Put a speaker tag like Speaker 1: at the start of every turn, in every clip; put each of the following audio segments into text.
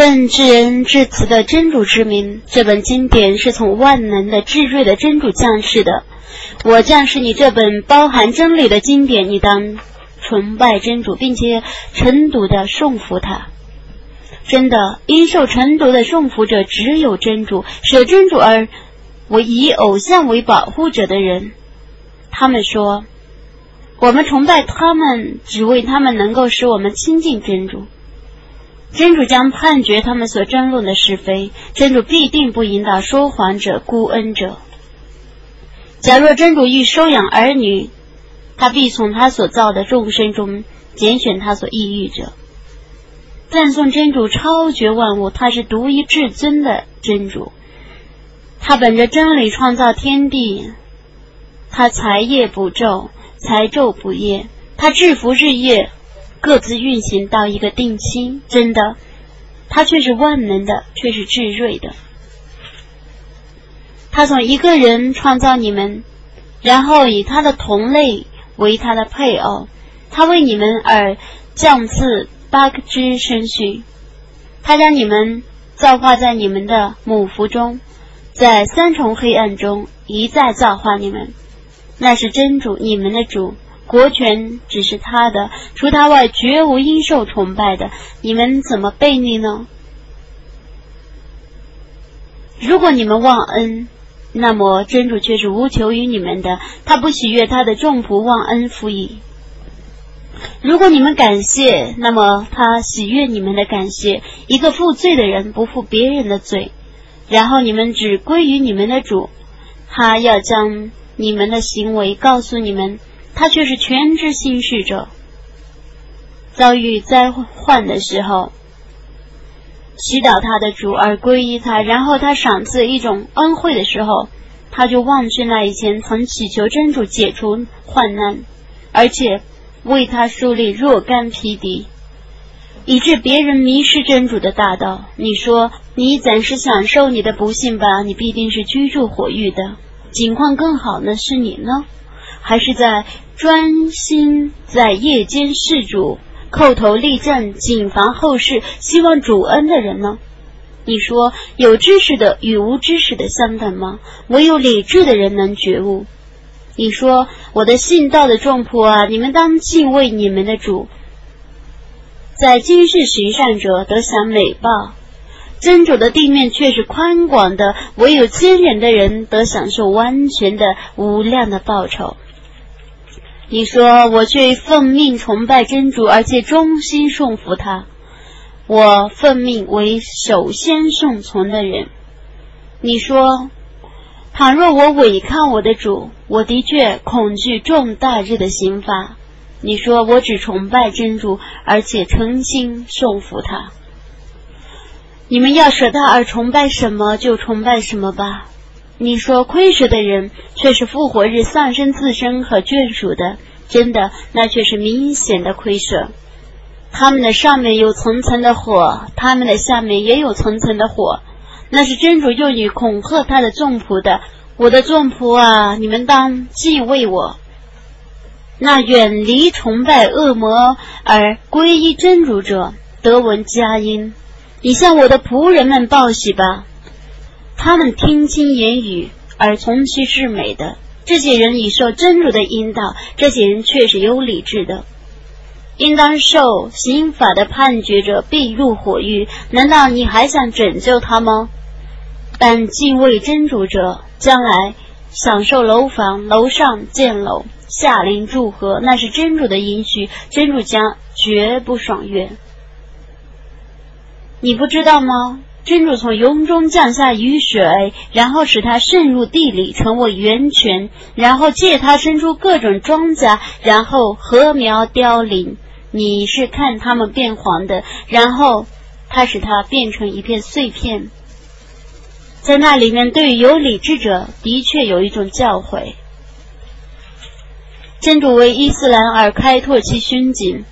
Speaker 1: 奉至仁至慈的真主之名，这本经典是从万能的至睿的真主降世的。我降世你这本包含真理的经典，你当崇拜真主，并且诚笃的颂服他。真的，因受诚笃的颂服者只有真主，舍真主而为以偶像为保护者的人。他们说，我们崇拜他们，只为他们能够使我们亲近真主。真主将判决他们所争论的是非，真主必定不引导说谎者、孤恩者。假若真主欲收养儿女，他必从他所造的众生中拣选他所抑郁者。赞颂真主超绝万物，他是独一至尊的真主。他本着真理创造天地，他才夜不昼，才昼不夜，他制服日夜。各自运行到一个定期，真的，他却是万能的，却是至睿的。他从一个人创造你们，然后以他的同类为他的配偶，他为你们而降赐八个之身躯，他将你们造化在你们的母腹中，在三重黑暗中一再造化你们，那是真主，你们的主。国权只是他的，除他外绝无应受崇拜的。你们怎么背逆呢？如果你们忘恩，那么真主却是无求于你们的，他不喜悦他的众仆忘恩负义。如果你们感谢，那么他喜悦你们的感谢。一个负罪的人不负别人的罪，然后你们只归于你们的主，他要将你们的行为告诉你们。他却是全知心事者，遭遇灾患的时候，祈祷他的主而皈依他，然后他赏赐一种恩惠的时候，他就忘记那以前曾祈求真主解除患难，而且为他树立若干匹敌，以致别人迷失真主的大道。你说你暂时享受你的不幸吧，你必定是居住火域的。境况更好的是你呢？还是在专心在夜间事主，叩头立正，谨防后事，希望主恩的人呢？你说有知识的与无知识的相等吗？唯有理智的人能觉悟。你说我的信道的众仆啊，你们当敬畏你们的主，在今世行善者得享美报，真主的地面却是宽广的，唯有坚忍的人得享受完全的无量的报酬。你说我却奉命崇拜真主，而且忠心顺服他。我奉命为首先顺从的人。你说，倘若我违抗我的主，我的确恐惧重大日的刑罚。你说我只崇拜真主，而且诚心顺服他。你们要舍他而崇拜什么，就崇拜什么吧。你说亏蚀的人却是复活日丧生自身和眷属的，真的那却是明显的亏损。他们的上面有层层的火，他们的下面也有层层的火，那是真主用于恐吓他的众仆的。我的众仆啊，你们当敬畏我。那远离崇拜恶魔而皈依真主者，得闻佳音。你向我的仆人们报喜吧。他们听清言语而从其至美的这些人已受真主的引导，这些人却是有理智的，应当受刑法的判决者必入火狱。难道你还想拯救他吗？但敬畏真主者将来享受楼房，楼上建楼，下临祝贺，那是真主的应许，真主将绝不爽约。你不知道吗？真主从云中降下雨水，然后使它渗入地里，成为源泉，然后借它生出各种庄稼，然后禾苗凋零。你是看它们变黄的，然后它使它变成一片碎片。在那里面，对于有理智者，的确有一种教诲。真主为伊斯兰而开拓其胸襟，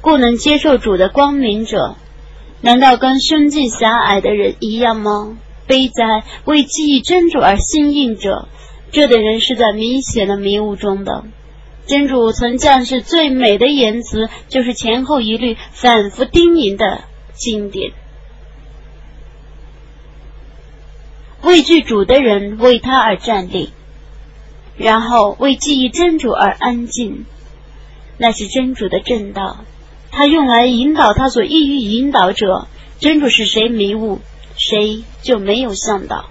Speaker 1: 故能接受主的光明者。难道跟胸襟狭隘的人一样吗？悲哉，为记忆真主而心硬者，这等人是在明显的迷雾中的。真主曾降世最美的言辞，就是前后一律、反复叮咛的经典。畏惧主的人为他而站立，然后为记忆真主而安静，那是真主的正道。他用来引导他所意欲引导者。真主是谁迷雾，谁就没有向导。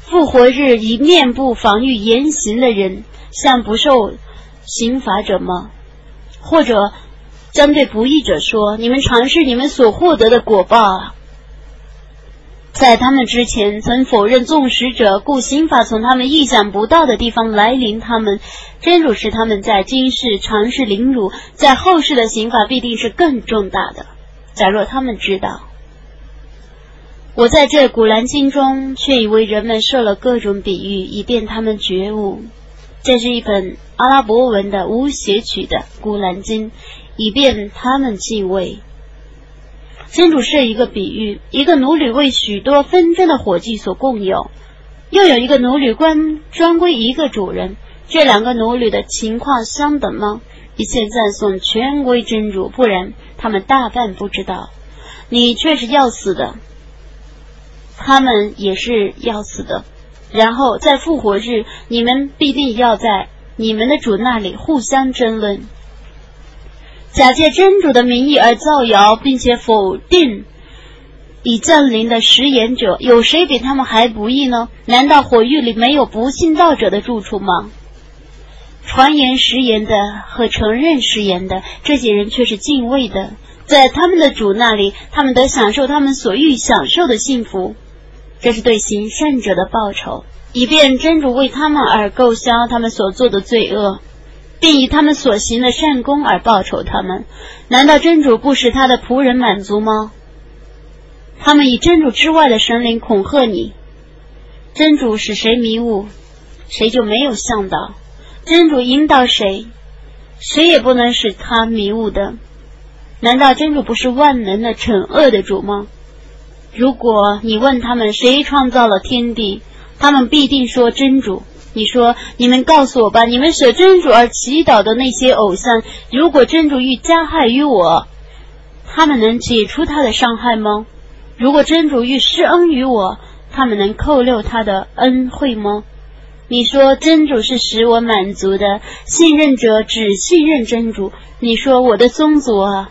Speaker 1: 复活日以面部防御言行的人，像不受刑罚者吗？或者将对不义者说：“你们尝试你们所获得的果报。”在他们之前曾否认纵使者，故刑法从他们意想不到的地方来临。他们真主是他们在今世尝试凌辱，在后世的刑法必定是更重大的。假若他们知道，我在这古兰经中却已为人们设了各种比喻，以便他们觉悟。这是一本阿拉伯文的无写曲的古兰经，以便他们敬畏。真主是一个比喻：一个奴隶为许多纷争的伙计所共有，又有一个奴隶官专归一个主人。这两个奴隶的情况相等吗？一切赞颂全归真主，不然他们大半不知道。你却是要死的，他们也是要死的。然后在复活日，你们必定要在你们的主那里互相争论。假借真主的名义而造谣，并且否定已降临的食言者，有谁比他们还不义呢？难道火狱里没有不信道者的住处吗？传言食言的和承认食言的这些人却是敬畏的，在他们的主那里，他们得享受他们所欲享受的幸福，这是对行善者的报酬，以便真主为他们而构销他们所做的罪恶。并以他们所行的善功而报酬他们，难道真主不使他的仆人满足吗？他们以真主之外的神灵恐吓你，真主使谁迷雾，谁就没有向导；真主引导谁，谁也不能使他迷雾的。难道真主不是万能的惩恶的主吗？如果你问他们谁创造了天地，他们必定说真主。你说：“你们告诉我吧，你们舍真主而祈祷的那些偶像，如果真主欲加害于我，他们能解除他的伤害吗？如果真主欲施恩于我，他们能扣留他的恩惠吗？你说真主是使我满足的，信任者只信任真主。你说我的宗族啊，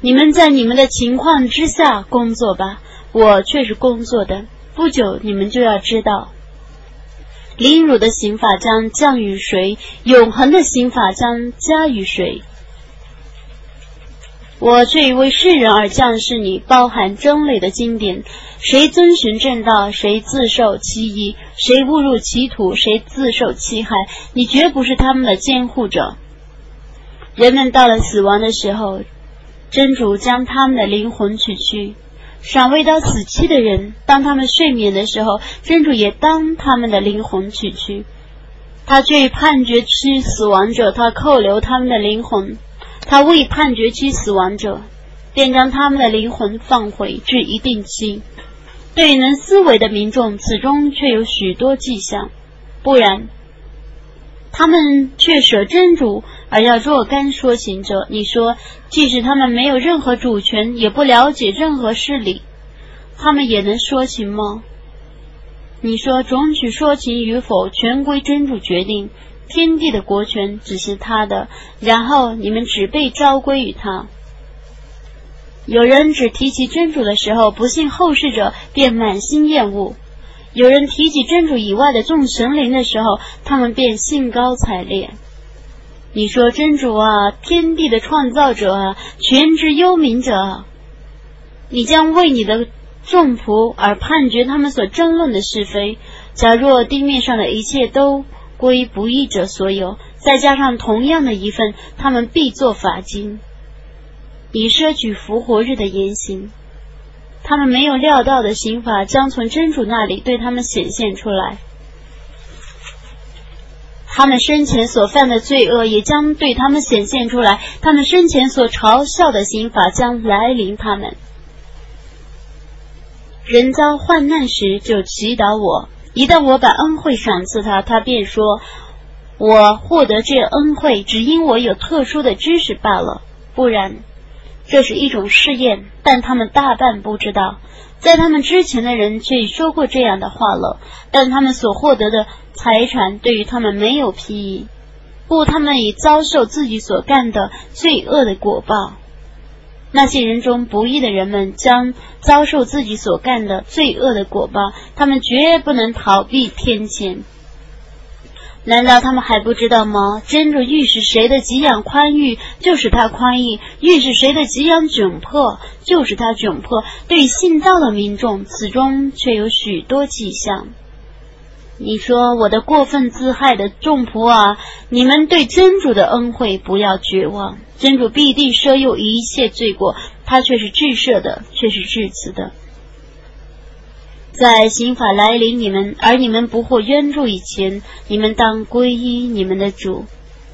Speaker 1: 你们在你们的情况之下工作吧，我却是工作的。不久你们就要知道。”凌辱的刑法将降于谁？永恒的刑法将加于谁？我却以为世人而降示你，包含真理的经典。谁遵循正道，谁自受其益；谁误入歧途，谁自受其害。你绝不是他们的监护者。人们到了死亡的时候，真主将他们的灵魂取去。尚未到死期的人，当他们睡眠的时候，真主也当他们的灵魂取去。他却判决期死亡者，他扣留他们的灵魂；他未判决期死亡者，便将他们的灵魂放回至一定期。对能思维的民众，此中却有许多迹象；不然，他们却舍真主。而要若干说行者，你说，即使他们没有任何主权，也不了解任何事理，他们也能说情吗？你说，种取说情与否，全归真主决定，天地的国权只是他的，然后你们只被召归于他。有人只提起真主的时候，不信后世者便满心厌恶；有人提起真主以外的众神灵的时候，他们便兴高采烈。你说真主啊，天地的创造者啊，全知幽冥者，你将为你的众仆而判决他们所争论的是非。假若地面上的一切都归不义者所有，再加上同样的一份，他们必作法金，以摄取复活日的言行。他们没有料到的刑法将从真主那里对他们显现出来。他们生前所犯的罪恶也将对他们显现出来，他们生前所嘲笑的刑罚将来临他们。人遭患难时就祈祷我，一旦我把恩惠赏赐他，他便说：“我获得这恩惠只因我有特殊的知识罢了，不然，这是一种试验，但他们大半不知道。在他们之前的人却说过这样的话了，但他们所获得的财产对于他们没有裨益。故，他们已遭受自己所干的罪恶的果报。那些人中不义的人们将遭受自己所干的罪恶的果报，他们绝不能逃避天谴。难道他们还不知道吗？真主欲使谁的给养宽裕，就使他宽裕；欲使谁的给养窘迫，就使他窘迫。对信道的民众，此中却有许多迹象。你说我的过分自害的众仆啊，你们对真主的恩惠不要绝望，真主必定赦宥一切罪过，他却是至赦的，却是至慈的。在刑法来临你们，而你们不获援助以前，你们当皈依你们的主；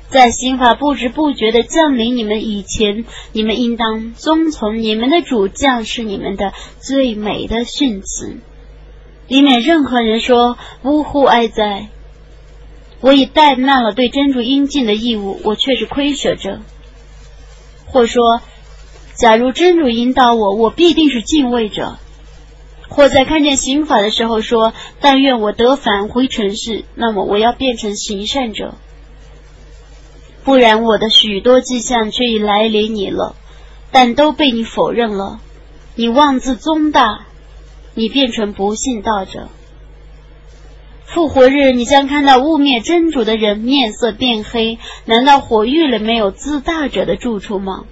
Speaker 1: 在刑法不知不觉的降临你们以前，你们应当遵从你们的主，将是你们的最美的训词，以免任何人说呜呼哀哉。我已怠慢了对真主应尽的义务，我却是亏舍者；或说，假如真主引导我，我必定是敬畏者。或在看见刑法的时候说：“但愿我得返回尘世，那么我要变成行善者。不然，我的许多迹象却已来临你了，但都被你否认了。你妄自尊大，你变成不信道者。复活日，你将看到污蔑真主的人面色变黑。难道火狱里没有自大者的住处吗？”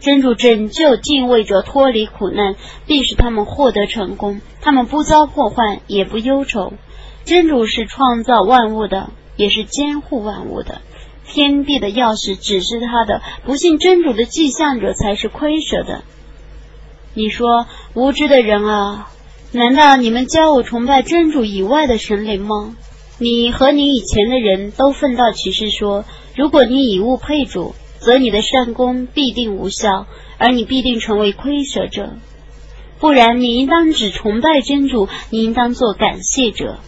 Speaker 1: 真主拯救敬畏者脱离苦难，必使他们获得成功。他们不遭破坏，也不忧愁。真主是创造万物的，也是监护万物的。天地的钥匙只是他的，不信真主的迹象者才是亏舍的。你说无知的人啊，难道你们教我崇拜真主以外的神灵吗？你和你以前的人都奋道启示说，如果你以物配主。则你的善功必定无效，而你必定成为亏舍者。不然，你应当只崇拜真主，你应当做感谢者。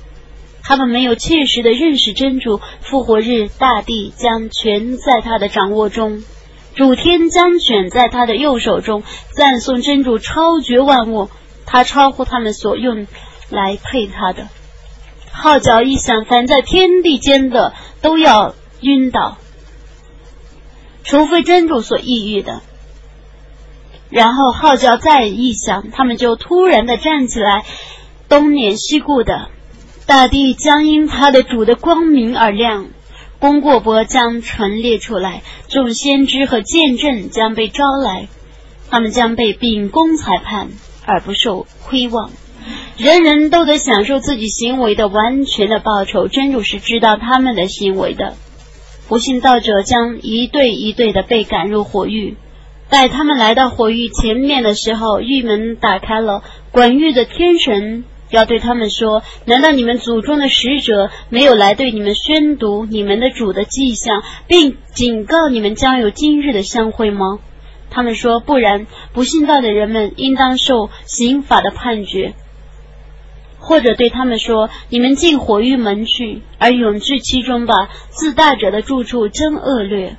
Speaker 1: 他们没有切实的认识真主，复活日大地将全在他的掌握中，主天将卷在他的右手中。赞颂真主超绝万物，他超乎他们所用来配他的。号角一响，凡在天地间的都要晕倒。除非真主所抑郁的，然后号角再一响，他们就突然的站起来，东撵西顾的，大地将因他的主的光明而亮，功过簿将陈列出来，众先知和见证将被招来，他们将被秉公裁判而不受亏望，人人都得享受自己行为的完全的报酬，真主是知道他们的行为的。不信道者将一对一对的被赶入火狱，待他们来到火狱前面的时候，狱门打开了，管狱的天神要对他们说：“难道你们祖宗的使者没有来对你们宣读你们的主的迹象，并警告你们将有今日的相会吗？”他们说：“不然，不信道的人们应当受刑法的判决。”或者对他们说：“你们进火狱门去，而永居其中吧。自大者的住处真恶劣。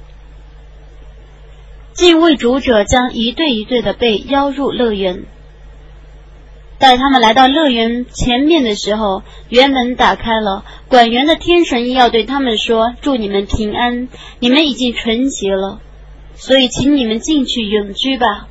Speaker 1: 敬畏主者将一对一对的被邀入乐园。待他们来到乐园前面的时候，园门打开了，管园的天神要对他们说：‘祝你们平安，你们已经纯洁了，所以请你们进去永居吧。’”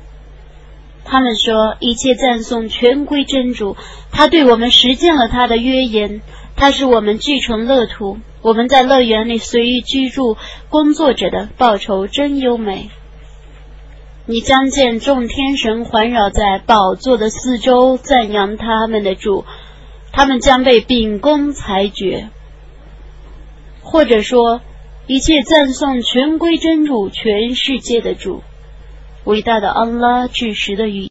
Speaker 1: 他们说：“一切赞颂全归真主，他对我们实践了他的约言，他使我们聚成乐土。我们在乐园里随意居住，工作者的报酬真优美。你将见众天神环绕在宝座的四周，赞扬他们的主，他们将被秉公裁决。或者说，一切赞颂全归真主，全世界的主。”伟大的安拉，巨石的语。